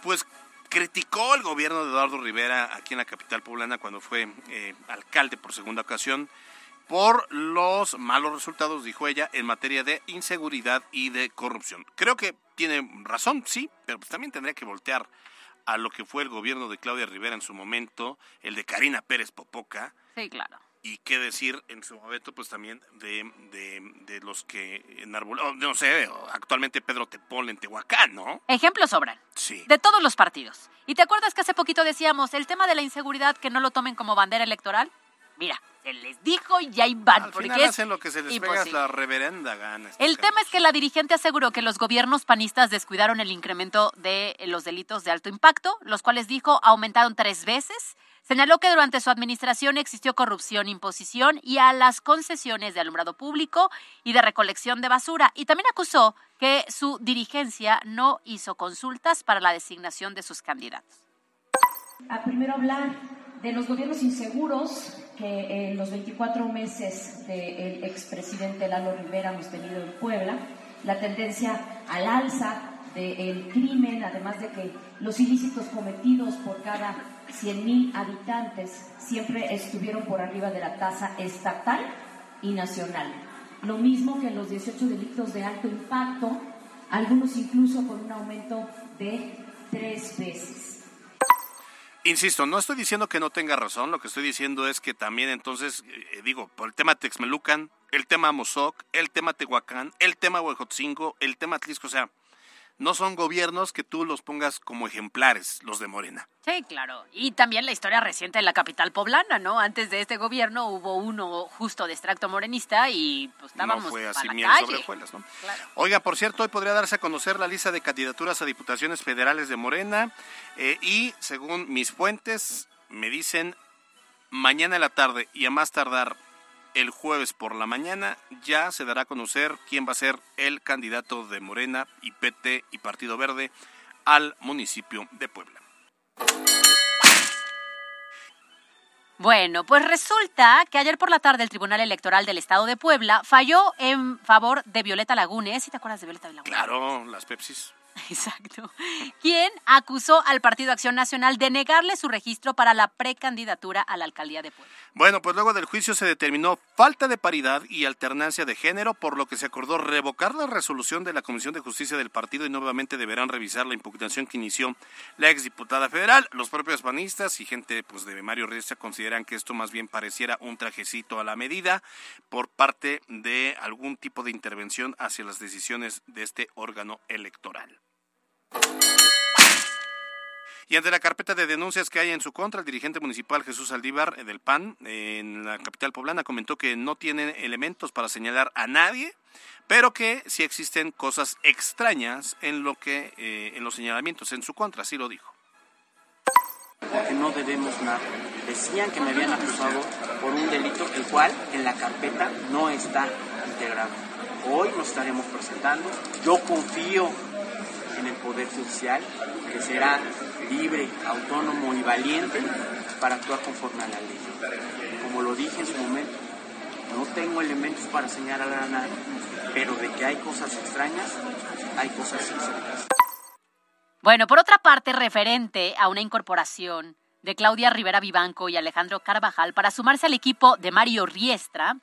pues criticó el gobierno de Eduardo Rivera aquí en la capital poblana cuando fue eh, alcalde por segunda ocasión por los malos resultados, dijo ella, en materia de inseguridad y de corrupción. Creo que tiene razón, sí, pero pues también tendría que voltear a lo que fue el gobierno de Claudia Rivera en su momento, el de Karina Pérez Popoca. Sí, claro y qué decir en su momento pues también de, de, los que enarbolaron, oh, no sé, actualmente Pedro Tepol en Tehuacán, ¿no? Ejemplos sobran. Sí. De todos los partidos. ¿Y te acuerdas que hace poquito decíamos el tema de la inseguridad que no lo tomen como bandera electoral? Mira, se les dijo y ahí van. Al porque final es hacen lo que se les pega es la reverenda gana. este El tema es que la dirigente aseguró que los gobiernos panistas descuidaron el incremento de los delitos de alto impacto, los cuales dijo aumentaron tres veces. Señaló que durante su administración existió corrupción, imposición y a las concesiones de alumbrado público y de recolección de basura. Y también acusó que su dirigencia no hizo consultas para la designación de sus candidatos. A primero hablar de los gobiernos inseguros que en los 24 meses del expresidente Lalo Rivera hemos tenido en Puebla, la tendencia al alza del crimen, además de que los ilícitos cometidos por cada 100.000 habitantes siempre estuvieron por arriba de la tasa estatal y nacional. Lo mismo que los 18 delitos de alto impacto, algunos incluso con un aumento de tres veces. Insisto, no estoy diciendo que no tenga razón, lo que estoy diciendo es que también entonces, eh, digo, por el tema Texmelucan, el tema Mozoc, el tema Tehuacán, el tema Huejotzingo, el tema Atlisco, o sea, no son gobiernos que tú los pongas como ejemplares, los de Morena. Sí, claro. Y también la historia reciente de la capital poblana, ¿no? Antes de este gobierno hubo uno justo de extracto morenista y pues estábamos No fue así la calle. sobre hojuelas, ¿no? Claro. Oiga, por cierto, hoy podría darse a conocer la lista de candidaturas a diputaciones federales de Morena eh, y según mis fuentes me dicen mañana en la tarde y a más tardar el jueves por la mañana ya se dará a conocer quién va a ser el candidato de Morena y PT y Partido Verde al municipio de Puebla. Bueno, pues resulta que ayer por la tarde el Tribunal Electoral del Estado de Puebla falló en favor de Violeta Lagunes. ¿Sí te acuerdas de Violeta Lagunes? Claro, las Pepsis. Exacto. Quien acusó al Partido Acción Nacional de negarle su registro para la precandidatura a la alcaldía de Puebla. Bueno, pues luego del juicio se determinó falta de paridad y alternancia de género, por lo que se acordó revocar la resolución de la Comisión de Justicia del partido y nuevamente deberán revisar la impugnación que inició la exdiputada federal. Los propios panistas y gente pues de Mario Riestra consideran que esto más bien pareciera un trajecito a la medida por parte de algún tipo de intervención hacia las decisiones de este órgano electoral. Y ante la carpeta de denuncias que hay en su contra, el dirigente municipal Jesús Aldívar eh, del PAN en la capital poblana comentó que no tiene elementos para señalar a nadie, pero que sí existen cosas extrañas en lo que eh, en los señalamientos en su contra, así lo dijo. No debemos nada. Decían que me habían acusado por un delito el cual en la carpeta no está integrado. Hoy nos estaremos presentando. Yo confío en el Poder Judicial, que será libre, autónomo y valiente para actuar conforme a la ley. Como lo dije en su momento, no tengo elementos para señalar a nadie, pero de que hay cosas extrañas, hay cosas extrañas. Bueno, por otra parte, referente a una incorporación de Claudia Rivera Vivanco y Alejandro Carvajal para sumarse al equipo de Mario Riestra,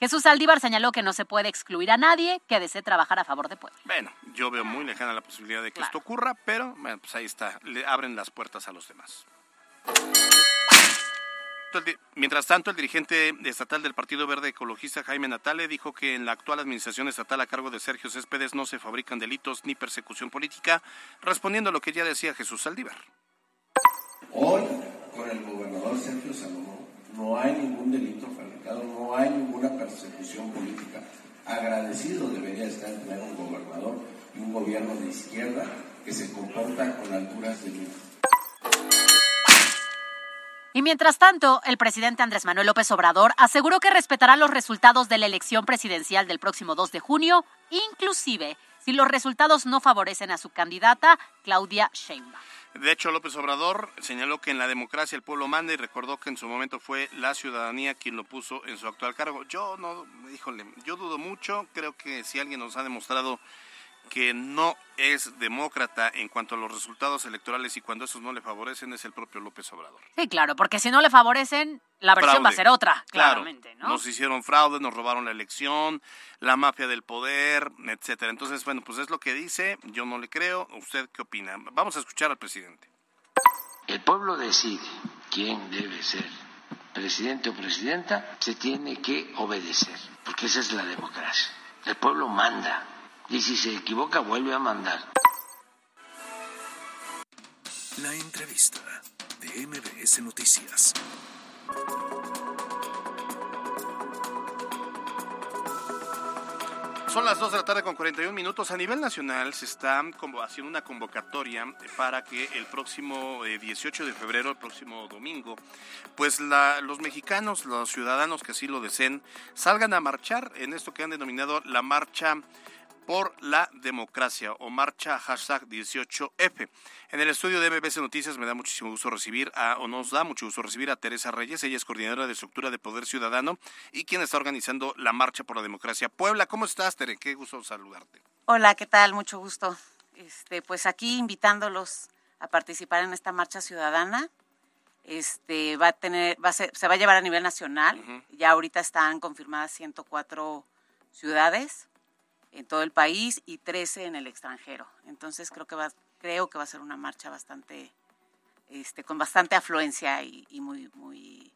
Jesús Aldívar señaló que no se puede excluir a nadie que desee trabajar a favor de Puebla. Bueno, yo veo muy lejana la posibilidad de que esto ocurra, pero bueno, pues ahí está, le abren las puertas a los demás. Mientras tanto, el dirigente estatal del Partido Verde Ecologista, Jaime Natale, dijo que en la actual administración estatal a cargo de Sergio Céspedes no se fabrican delitos ni persecución política, respondiendo a lo que ya decía Jesús Saldívar. Hoy, con el gobernador Sergio Salomón, no hay ningún delito fabricado, no hay ninguna persecución política. Agradecido debería estar tener un gobernador y un gobierno de izquierda que se comporta con alturas de vida. Y mientras tanto, el presidente Andrés Manuel López Obrador aseguró que respetará los resultados de la elección presidencial del próximo 2 de junio, inclusive si los resultados no favorecen a su candidata, Claudia Sheinbaum. De hecho, López Obrador señaló que en la democracia el pueblo manda y recordó que en su momento fue la ciudadanía quien lo puso en su actual cargo. Yo no, híjole, yo dudo mucho, creo que si alguien nos ha demostrado que no es demócrata en cuanto a los resultados electorales y cuando esos no le favorecen es el propio López Obrador. Sí, claro, porque si no le favorecen, la versión va a ser otra, claramente, ¿no? Nos hicieron fraude, nos robaron la elección, la mafia del poder, etcétera. Entonces, bueno, pues es lo que dice, yo no le creo. ¿Usted qué opina? Vamos a escuchar al presidente. El pueblo decide quién debe ser presidente o presidenta, se tiene que obedecer, porque esa es la democracia. El pueblo manda y si se equivoca vuelve a mandar. La entrevista de MBS Noticias. Son las 2 de la tarde con 41 minutos. A nivel nacional se está haciendo una convocatoria para que el próximo 18 eh, de febrero, el próximo domingo, pues los mexicanos, los ciudadanos que así lo deseen, salgan a marchar en esto que han denominado la marcha por la democracia o marcha hashtag 18F. En el estudio de MBC Noticias me da muchísimo gusto recibir a, o nos da mucho gusto recibir a Teresa Reyes, ella es coordinadora de estructura de Poder Ciudadano y quien está organizando la marcha por la democracia. Puebla, ¿cómo estás, Tere? Qué gusto saludarte. Hola, ¿qué tal? Mucho gusto. Este, pues aquí invitándolos a participar en esta marcha ciudadana. Este va a tener, va a se va a llevar a nivel nacional. Ya ahorita están confirmadas 104 ciudades en todo el país y 13 en el extranjero. Entonces creo que va, creo que va a ser una marcha bastante, este, con bastante afluencia y, muy, muy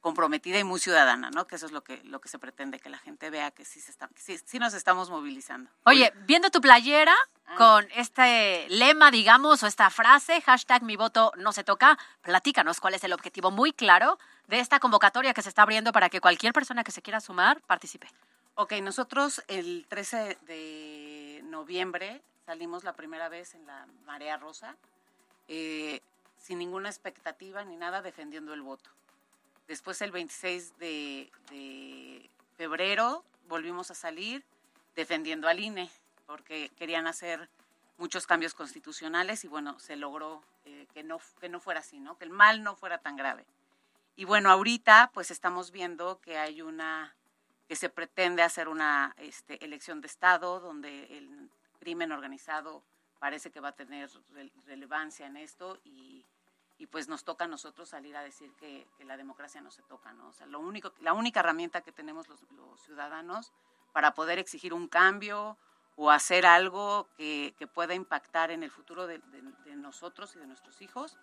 comprometida y muy ciudadana, ¿no? Que eso es lo que, lo que se pretende, que la gente vea que sí, se está, sí, sí nos estamos movilizando. Oye, viendo tu playera ah. con este lema, digamos, o esta frase, hashtag mi voto no se toca, platícanos cuál es el objetivo muy claro de esta convocatoria que se está abriendo para que cualquier persona que se quiera sumar participe. Ok, nosotros el 13 de noviembre salimos la primera vez en la Marea Rosa, eh, sin ninguna expectativa ni nada, defendiendo el voto. Después el 26 de, febrero volvimos a salir defendiendo al INE, porque querían hacer muchos cambios constitucionales y bueno, se logró eh, que, no, que no fuera así, ¿no? que el mal no fuera tan grave. Y bueno, ahorita pues estamos viendo que hay una que se pretende hacer una este, elección de Estado donde el crimen organizado parece que va a tener relevancia en esto y, pues nos toca a nosotros salir a decir que, la democracia no se toca, ¿no? O sea, lo único, la única herramienta que tenemos los, ciudadanos para poder exigir un cambio o hacer algo que, pueda impactar en el futuro de, nosotros y de nuestros hijos,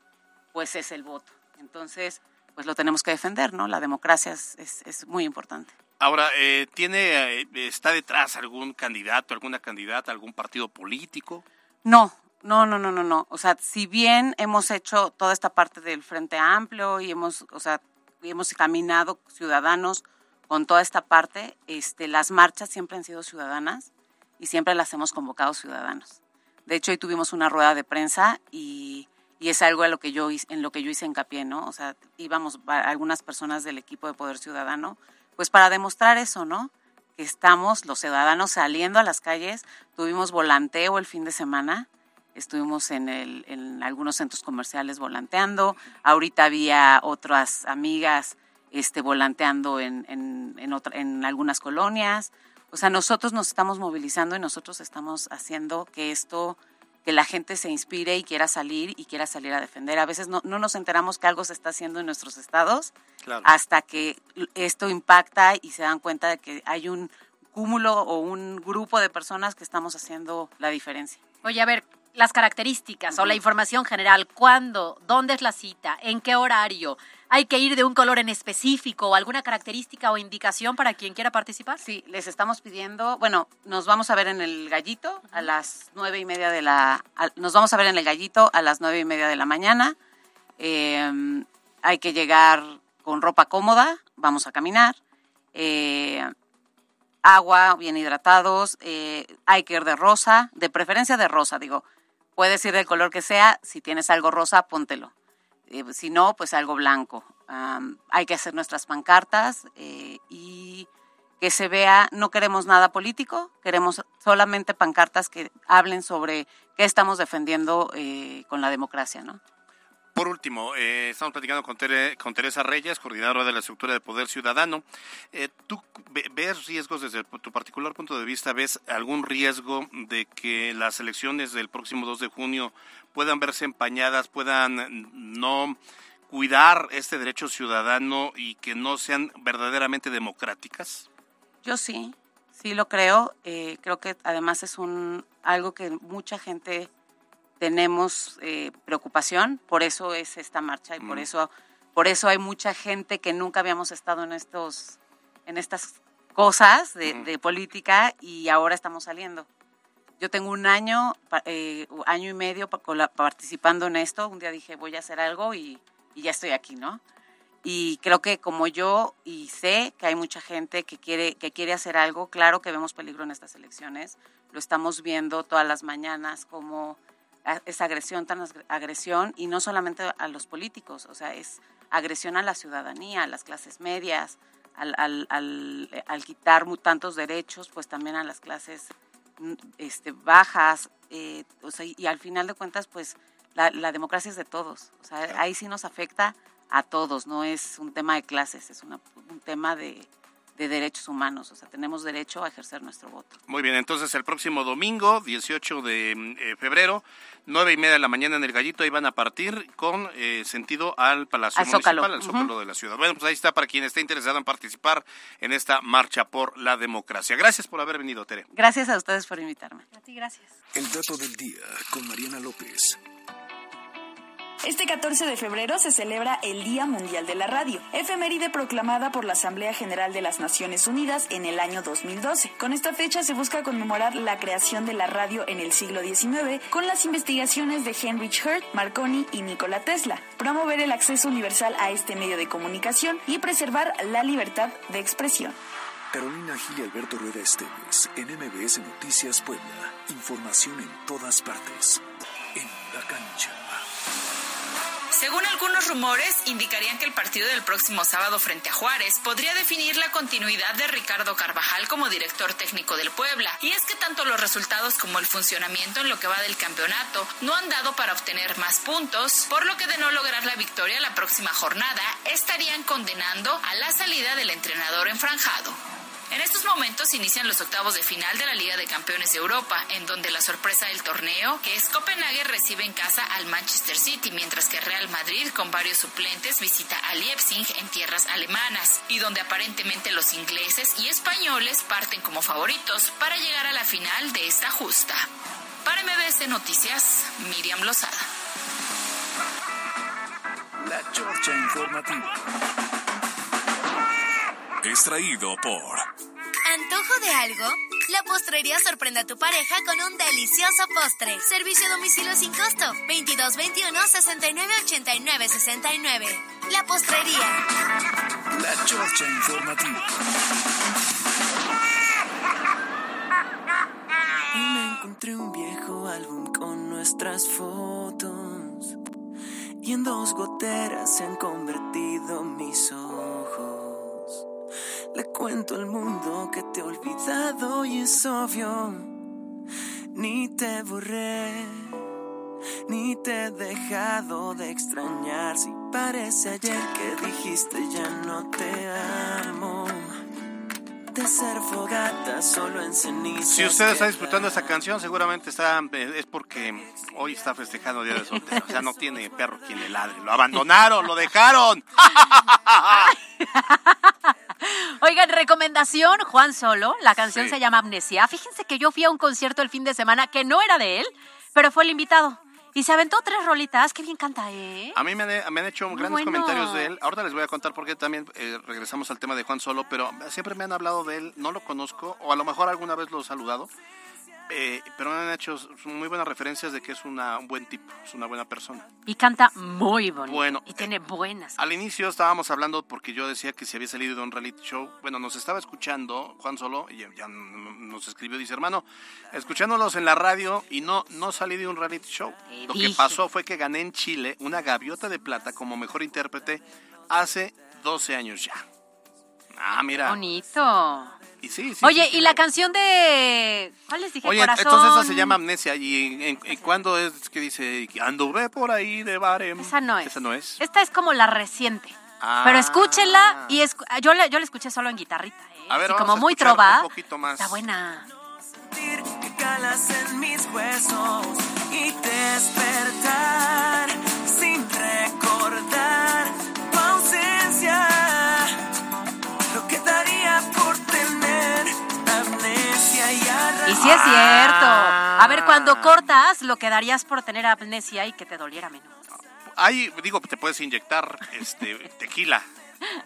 pues es el voto. Entonces, pues lo tenemos que defender, ¿no? La democracia es, es muy importante. Ahora, eh, ¿tiene, eh, ¿está detrás algún candidato, alguna candidata, algún partido político? No, No, no, no, no, no. O sea, si bien hemos hecho toda esta parte del Frente Amplio y hemos, o sea, hemos caminado ciudadanos con toda esta parte, este, las marchas siempre han sido ciudadanas y siempre las hemos convocado ciudadanos. De hecho, hoy tuvimos una rueda de prensa y, y es algo en lo que yo en lo que yo hice hincapié, ¿no? O sea, íbamos algunas personas del equipo de Poder Ciudadano, pues para demostrar eso, ¿no? Que estamos los ciudadanos saliendo a las calles, tuvimos volanteo el fin de semana, estuvimos en, el, en algunos centros comerciales volanteando, ahorita había otras amigas este, volanteando en, en, en, en algunas colonias. O sea, nosotros nos estamos movilizando y nosotros estamos haciendo que esto, que la gente se inspire y quiera salir y quiera salir a defender. A veces no, no nos enteramos que algo se está haciendo en nuestros estados Claro. hasta que esto impacta y se dan cuenta de que hay un cúmulo o un grupo de personas que estamos haciendo la diferencia. Oye, a ver, las características o la información general, ¿cuándo? ¿Dónde es la cita? ¿En qué horario? ¿Hay que ir de un color en específico o alguna característica o indicación para quien quiera participar? Sí, les estamos pidiendo, bueno, nos vamos a ver en el gallito a las nueve y media de la, a- nos vamos a ver en el gallito a las nueve y media de la mañana. Eh, hay que llegar con ropa cómoda, vamos a caminar. Eh, agua, bien hidratados, eh, hay que ir de rosa, de preferencia de rosa, digo, puedes ir del color que sea, si tienes algo rosa, póntelo. Eh, si no, pues algo blanco. Am, hay que hacer nuestras pancartas eh, y que se vea, no queremos nada político, queremos solamente pancartas que hablen sobre qué estamos defendiendo eh, con la democracia, ¿no? Por último, eh, estamos platicando con, Tere- con Teresa Reyes, coordinadora de la estructura de Poder Ciudadano. Eh, ¿Tú ve- ves riesgos desde tu particular punto de vista? ¿Ves algún riesgo de que las elecciones del próximo 2 de junio puedan verse empañadas, puedan no cuidar este derecho ciudadano y que no sean verdaderamente democráticas? Yo sí, sí lo creo. Eh, creo que además es un algo que mucha gente tenemos eh, preocupación. Por eso es esta marcha y por Mm. eso por eso hay mucha gente que nunca habíamos estado en estos en estas cosas de, Ujú. de política y ahora estamos saliendo. Yo tengo un año, eh, año y medio participando en esto. Un día dije voy a hacer algo y, y ya estoy aquí, ¿no? Y creo que como yo y sé que hay mucha gente que quiere que quiere hacer algo, claro que vemos peligro en estas elecciones. Lo estamos viendo todas las mañanas como es agresión tan as- agresión y no solamente a los políticos, o sea, es agresión a la ciudadanía, a las clases medias, al, al, al, al quitar tantos derechos, pues también a las clases mm, este, bajas, eh, o sea, y al final de cuentas, pues la, la democracia es de todos, o sea, ahí sí nos afecta a todos, no es un tema de clases, es una- un tema de, de derechos humanos, o sea, tenemos derecho a ejercer nuestro voto. Muy bien, entonces el próximo domingo, 18 de eh, febrero, nueve y media de la mañana en el Gallito, ahí van a partir con eh, sentido al Palacio Al Zócalo. Municipal, al Zócalo de la ciudad. Bueno, pues ahí está para quien esté interesado en participar en esta marcha por la democracia. Gracias por haber venido, Tere. Gracias a ustedes por invitarme. A ti, gracias. El dato del día con Mariana López. Este 14 de febrero se celebra el Día Mundial de la Radio, efeméride proclamada por la Asamblea General de las Naciones Unidas en el año 2012. Con esta fecha se busca conmemorar la creación de la radio en el siglo XIX con las investigaciones de Heinrich Hertz, Marconi y Nikola Tesla, promover el acceso universal a este medio de comunicación y preservar la libertad de expresión. Carolina Gil y Alberto Rueda Esteves, en MBS Noticias Puebla. Información en todas partes. Según algunos rumores, indicarían que el partido del próximo sábado frente a Juárez podría definir la continuidad de Ricardo Carvajal como director técnico del Puebla. Y es que tanto los resultados como el funcionamiento en lo que va del campeonato no han dado para obtener más puntos, por lo que de no lograr la victoria la próxima jornada estarían condenando a la salida del entrenador enfranjado. En estos momentos inician los octavos de final de la Liga de Campeones de Europa, en donde la sorpresa del torneo, que es Copenhague, recibe en casa al Manchester City, mientras que Real Madrid, con varios suplentes, visita a Leipzig en tierras alemanas, y donde aparentemente los ingleses y españoles parten como favoritos para llegar a la final de esta justa. Para MBS Noticias, Miriam Lozada. La Chorcha Informativa. Extraído por ¿Antojo de algo? La postrería sorprende a tu pareja con un delicioso postre. Servicio a domicilio sin costo. 2221 69 89 69. La postrería. La Chorcha Informativa. Y me encontré un viejo álbum con nuestras fotos. Y en dos goteras se han convertido mis ojos. Le cuento al mundo que te he olvidado y es obvio. Ni te borré, ni te he dejado de extrañar. Si parece ayer que dijiste ya no te amo. De ser fogata solo en cenizas. Si usted está disfrutando esta canción, seguramente está es porque hoy está festejando Día de Soltero. O sea, no tiene perro quien le ladre. Lo abandonaron, lo dejaron. Oigan, recomendación, Juan Solo, la canción Sí. se llama Amnesia. Fíjense que yo fui a un concierto el fin de semana que no era de él, pero fue el invitado. Y se aventó tres rolitas, qué bien canta, ¿eh? A mí me han, me han hecho grandes bueno. comentarios de él. Ahorita les voy a contar por qué también eh, regresamos al tema de Juan Solo, pero siempre me han hablado de él. No lo conozco, o a lo mejor alguna vez lo he saludado. Eh, pero han hecho muy buenas referencias de que es una, un buen tipo, es una buena persona. Y canta muy bonito. Bueno, Y tiene buenas. Al inicio estábamos hablando porque yo decía que se había salido de un reality show. Bueno, nos estaba escuchando Juan Solo y ya, nos escribió, dice hermano, escuchándolos en la radio y no, no salí de un reality show. Lo que pasó fue que gané en Chile una gaviota de plata como mejor intérprete hace 12 años ya. Ah, mira. Bonito. Y sí, sí, Oye, sí, y la canción de... ¿Cuál les dije? Oye, Corazón. entonces esa se llama Amnesia. ¿Y en, en- en cuándo es que dice anduve por ahí de barem? Esa no es. Esa no es. Esta es como la reciente. Ah. Pero escúchenla y escu- yo, la, yo la escuché solo en guitarrita, ¿eh? A ver, Así vamos como a muy trova. un poquito más. Está buena. que calas en mis huesos y despertar sin recordar y sí es cierto. A ver, cuando cortas, lo que darías por tener amnesia y que te doliera menos. Ahí, digo, te puedes inyectar este tequila.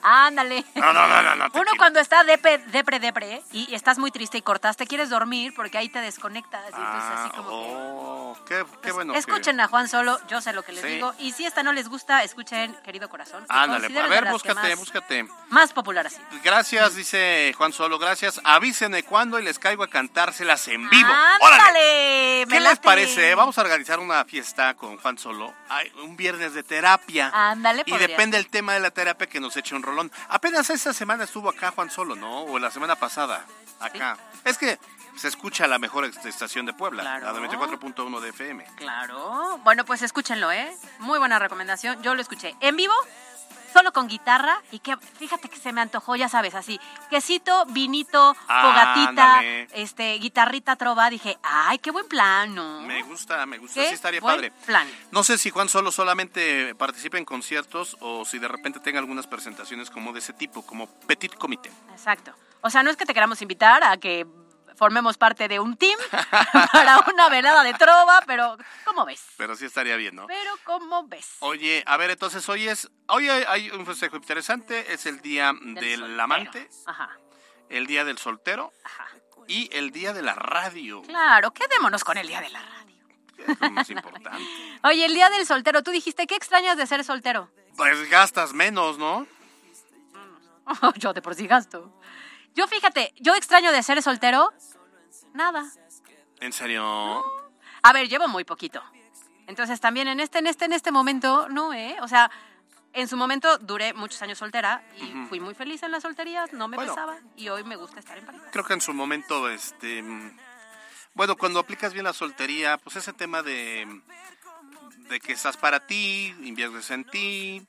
Ándale. No, no, no, no, no, Uno cuando está depre, depre, depre y, y estás muy triste y cortas, te quieres dormir porque ahí te desconectas. Y entonces así como que... Oh, qué, qué bueno. que- Escuchen a Juan Solo, yo sé lo que les Sí. digo. Y si esta no les gusta, escuchen, querido corazón. que Ándale, a ver, que búscate, más, búscate. Más popular así. Gracias, dice Juan Solo, gracias. Avísenme cuándo y les caigo a cantárselas en vivo. ¡Ándale! ¿Qué les parece? Vamos a organizar una fiesta con Juan Solo, un viernes de terapia. Ándale, Y depende del tema de la terapia que nos eche un rolón. Apenas esta semana estuvo acá Juan Solo, ¿no? O la semana pasada, acá. Es que se escucha la mejor estación de Puebla, la 94.1 de FM. Claro. Bueno, pues escúchenlo, ¿eh? Muy buena recomendación. Yo lo escuché en vivo, solo con guitarra. Y que fíjate que se me antojó, ya sabes, así. Quesito, vinito, fogatita, este, guitarrita trova. Dije, ay, qué buen plan, ¿no? Me gusta, me gusta, ¿Qué sí estaría buen padre. plan. No sé si Juan Solo solamente participa en conciertos o si de repente tenga algunas presentaciones como de ese tipo, como Petit Comité. Exacto. O sea, no es que te queramos invitar a que formemos parte de un team para una velada de trova, pero ¿cómo ves? Pero sí estaría bien, ¿no? Pero ¿cómo ves? Oye, a ver, entonces hoy es, hoy hay, hay un festejo interesante, es el día del, amante, Ajá. el día del soltero y el día de la radio, Claro, quedémonos con el día de la radio. es lo más importante. Oye, el día del soltero, tú dijiste, ¿qué extrañas de ser soltero? Pues gastas menos, ¿no? yo de por sí gasto. Yo fíjate, yo extraño de ser soltero, nada. ¿En serio? A ver, llevo muy poquito. Entonces también en este, en este, en este momento, no, ¿eh? O sea, en su momento duré muchos años soltera y fui muy feliz en las solterías, no me Bueno. pesaba y hoy me gusta estar en pareja. Creo que en su momento, este, bueno, cuando aplicas bien la soltería, pues ese tema de, de que estás para ti, inviertes en ti,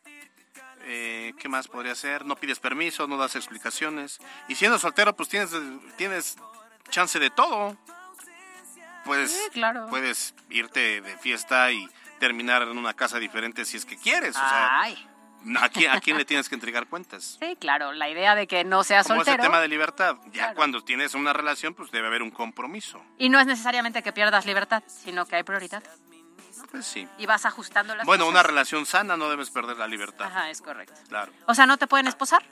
eh, ¿qué más podría ser? No pides permiso, no das explicaciones. Y siendo soltero, pues tienes, tienes chance de todo. Puedes, Sí, claro. puedes irte de fiesta y terminar en una casa diferente si es que quieres. O sea, Ay, ¿a quién, ¿a quién le tienes que entregar cuentas? sí, claro, la idea de que no seas Como ese soltero. tema de libertad. Ya Claro. cuando tienes una relación, pues debe haber un compromiso. Y no es necesariamente que pierdas libertad, sino que hay prioridad. Pues sí. Y vas ajustando las Bueno, una relación sana no debes perder la libertad. Ajá, es correcto. Claro. O sea, ¿no te pueden esposar?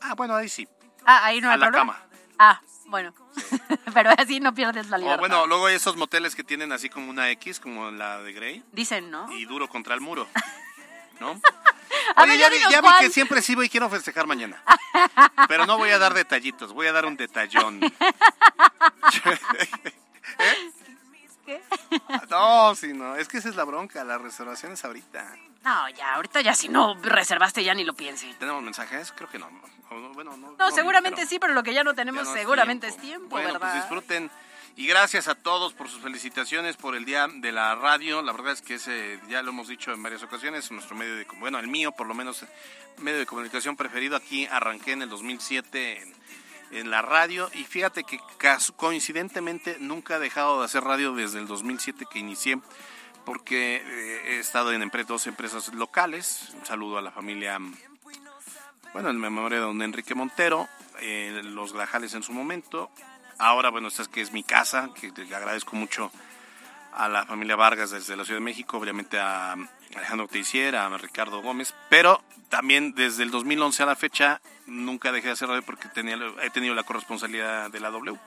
Ah, bueno, ahí sí. Ah, ahí no A hay la problema. cama. Ah, Bueno, pero así no pierdes la O libertad. bueno, luego hay esos moteles que tienen así como una X, como la de Grey, Dicen, ¿no? y duro contra el muro. ¿No? A Oye, ver, ya, vi, ya vi que siempre sí voy y quiero festejar mañana. Pero no voy a dar detallitos, voy a dar un detallón. ¿Qué? No, sí, no, es que esa es la bronca, las reservaciones ahorita. No, ya, ahorita ya si no reservaste ya ni lo piense. ¿Tenemos mensajes? Creo que no. O, Bueno, no, No, seguramente pero sí, pero lo que ya no tenemos ya no es seguramente es tiempo, Bueno, ¿verdad? pues disfruten. Y gracias a todos por sus felicitaciones por el Día de la Radio. La verdad es que ese, ya lo hemos dicho en varias ocasiones, nuestro medio de, bueno, el mío por lo menos, medio de comunicación preferido. Aquí arranqué en el 2007 en, en la radio y fíjate que coincidentemente nunca he dejado de hacer radio desde el 2007 que inicié porque eh, he estado en dos empresas locales. Un saludo a la familia bueno, en memoria de don Enrique Montero, eh, Los Grajales en su momento. Ahora, bueno, esta es que es mi casa, que le agradezco mucho a la familia Vargas desde la Ciudad de México, obviamente a Alejandro Teisiera, a Ricardo Gómez, pero también desde el 2011 a la fecha nunca dejé de hacer radio porque tenía, he tenido la corresponsabilidad de la W.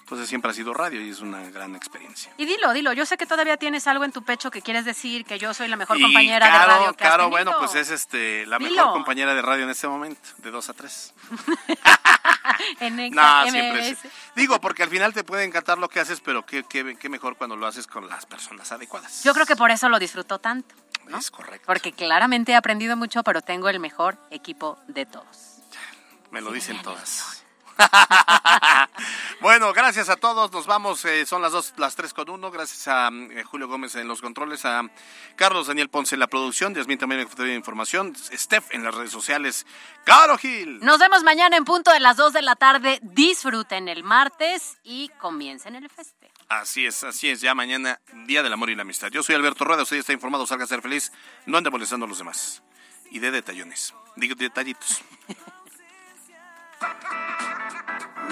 Entonces siempre ha sido radio y es una gran experiencia. Y dilo, dilo, yo sé que todavía tienes algo en tu pecho que quieres decir, que yo soy la mejor Y compañera de radio que has tenido. bueno, pues es este la Dilo. mejor compañera de radio en este momento, de 2 a 3. en No, siempre es- Digo, porque al final te puede encantar lo que haces, pero qué, qué, qué mejor cuando lo haces con las personas adecuadas. Yo creo que por eso lo disfruto tanto. ¿No? Es correcto. Porque claramente he aprendido mucho, pero tengo el mejor equipo de todos. Me lo dicen todas. bueno, gracias a todos. Nos vamos. eh, son las dos, las tres con uno. Gracias a eh, Julio Gómez en los controles, a Carlos Daniel Ponce en la producción, Yasmín también en información, Steph en las redes sociales, Caro Gil. Nos vemos mañana en punto de las 2 de la tarde. Disfruten el martes y comiencen el festejo. Así es, así es. Ya mañana, Día del Amor y la Amistad. Yo soy Alberto Rueda. Usted está informado. Salga a ser feliz. No ande molestando a los demás. Y de detallones. Digo, detallitos.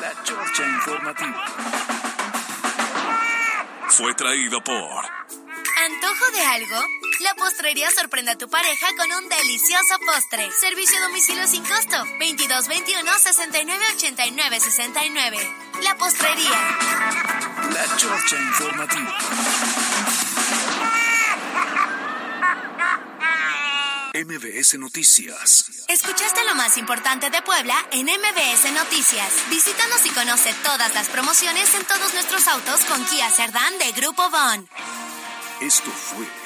La Chorcha Informativa. Fue traído por ¿Antojo de algo? La postrería sorprende a tu pareja con un delicioso postre. Servicio a domicilio sin costo. 2221 69 89 69. La postrería. La Chorcha Informativa. MBS Noticias. Escuchaste lo más importante de Puebla en MBS Noticias. Visítanos y conoce todas las promociones en todos nuestros autos con Kia Cerdán de Grupo Bon. Esto fue